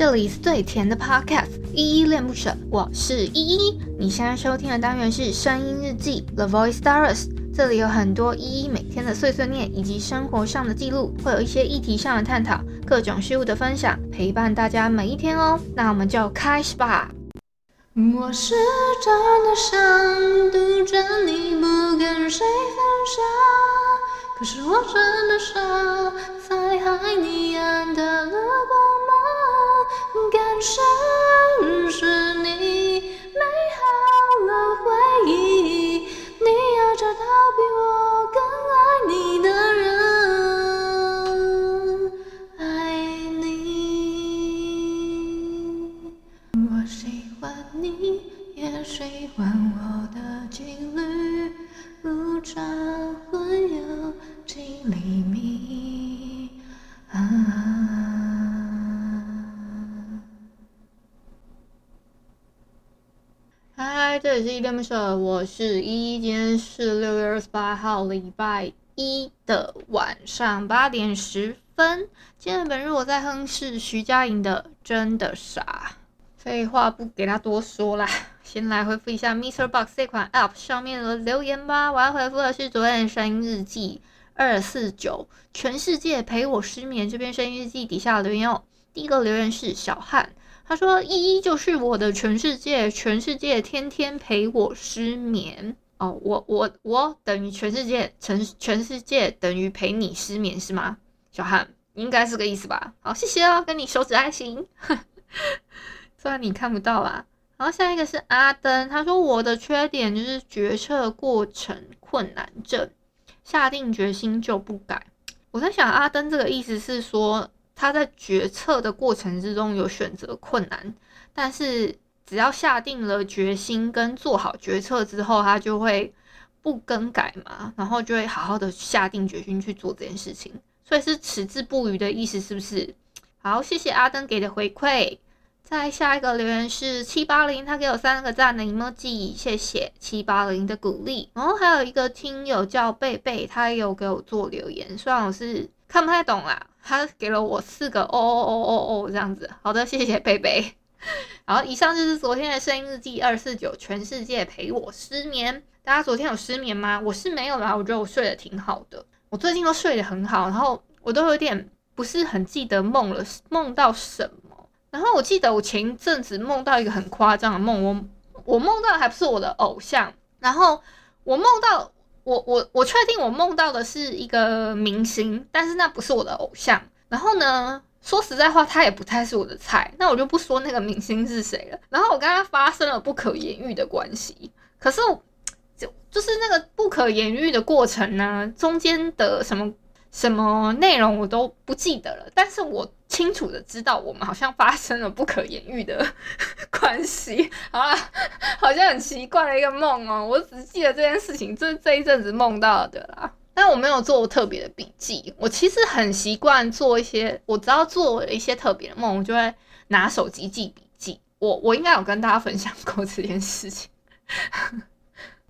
这里最甜的 Podcast，依依恋不舍，我是依依。你现在收听的单元是声音日记 The Voice Diaries，这里有很多依依每天的碎碎念以及生活上的记录，会有一些议题上的探讨，各种事物的分享，陪伴大家每一天哦。那我们就开始吧。我是真的想独着你，不跟谁分享，可是我真的傻，在爱你暗淡了光芒，感受是你美好的回忆，你要找到比我更爱你的人，爱你，我喜欢你，也喜欢我的经历，不 tran 这里是依依恋不舍，我是依依，今天是六月二十八号，礼拜一的晚上八点十分。今天本日我在哼是徐佳莹的《真的傻》。废话不给他多说啦，先来回复一下 Mr. Box 这款 App 上面的留言吧。我要回复的是昨天的声音日记二四九，全世界陪我失眠这篇声音日记底下留言哦。第一个留言是小汉，他说依依就是我的全世界，全世界天天陪我失眠哦。我我我等于全世界，全全世界等于陪你失眠是吗？小汉应该是个意思吧。好，谢谢哦，跟你手指爱心。虽然你看不到啦，然后下一个是阿登，他说我的缺点就是决策过程困难症，下定决心就不改。我在想阿登这个意思是说他在决策的过程之中有选择困难，但是只要下定了决心跟做好决策之后，他就会不更改嘛，然后就会好好的下定决心去做这件事情，所以是矢志不渝的意思，是不是？好，谢谢阿登给的回馈。再下一个留言是七八零，他给我三个赞的 emoji，谢谢七八零的鼓励。然后还有一个听友叫贝贝，他也有给我做留言，虽然我是看不太懂啦，他给了我四个哦哦哦哦哦这样子。好的，谢谢贝贝。然后以上就是昨天的声音日记二四九，全世界陪我失眠。大家昨天有失眠吗？我是没有啦，我觉得我睡得挺好的，我最近都睡得很好，然后我都有点不是很记得梦了，梦到什么。然后我记得我前一阵子梦到一个很夸张的梦，我我梦到的还不是我的偶像，然后我梦到我我我确定我梦到的是一个明星，但是那不是我的偶像。然后呢，说实在话，他也不太是我的菜，那我就不说那个明星是谁了。然后我跟他发生了不可言喻的关系，可是就就是那个不可言喻的过程呢，中间的什么什么内容我都不记得了，但是我。清楚的知道我们好像发生了不可言喻的 关系，好啦，好像很奇怪的一个梦哦。我只记得这件事情，这这一阵子梦到的啦。但我没有做特别的笔记。我其实很习惯做一些，我只要做了一些特别的梦，我就会拿手机记笔记。我我应该有跟大家分享过这件事情，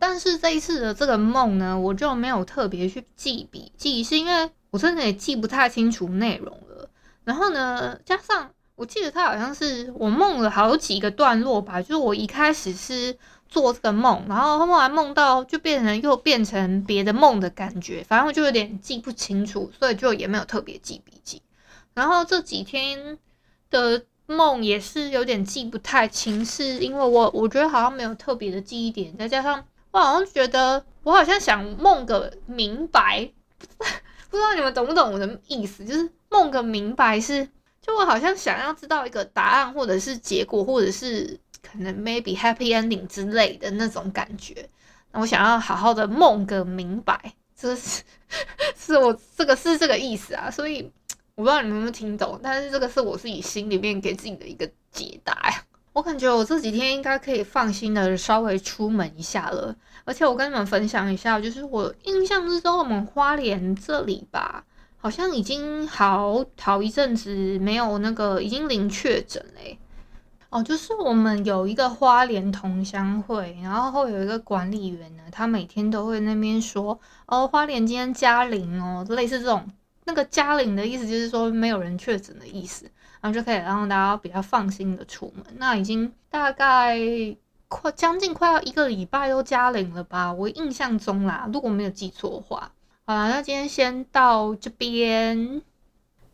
但是这一次的这个梦呢，我就没有特别去记笔记，是因为我真的也记不太清楚内容了。然后呢，加上我记得他好像是我梦了好几个段落吧，就是我一开始是做这个梦，然后后来梦到就变成又变成别的梦的感觉，反正我就有点记不清楚，所以就也没有特别记笔记。然后这几天的梦也是有点记不太清，是因为我我觉得好像没有特别的记忆点，再加上我好像觉得我好像想梦个明白，不知道你们懂不懂我的意思，就是。梦个明白是，就我好像想要知道一个答案，或者是结果，或者是可能 maybe happy ending 之类的那种感觉。那我想要好好的梦个明白，这是是我这个是这个意思啊。所以我不知道你们有没有听懂，但是这个是我自己心里面给自己的一个解答呀。我感觉我这几天应该可以放心的稍微出门一下了。而且我跟你们分享一下，就是我印象之中，我们花莲这里吧。好像已经好好一阵子没有那个已经零确诊嘞，哦，就是我们有一个花莲同乡会，然后会有一个管理员呢，他每天都会那边说，哦，花莲今天加零哦，类似这种那个加零的意思就是说没有人确诊的意思，然后就可以让大家比较放心的出门。那已经大概快将近快要一个礼拜都加零了吧？我印象中啦，如果没有记错的话。好啦，那今天先到这边。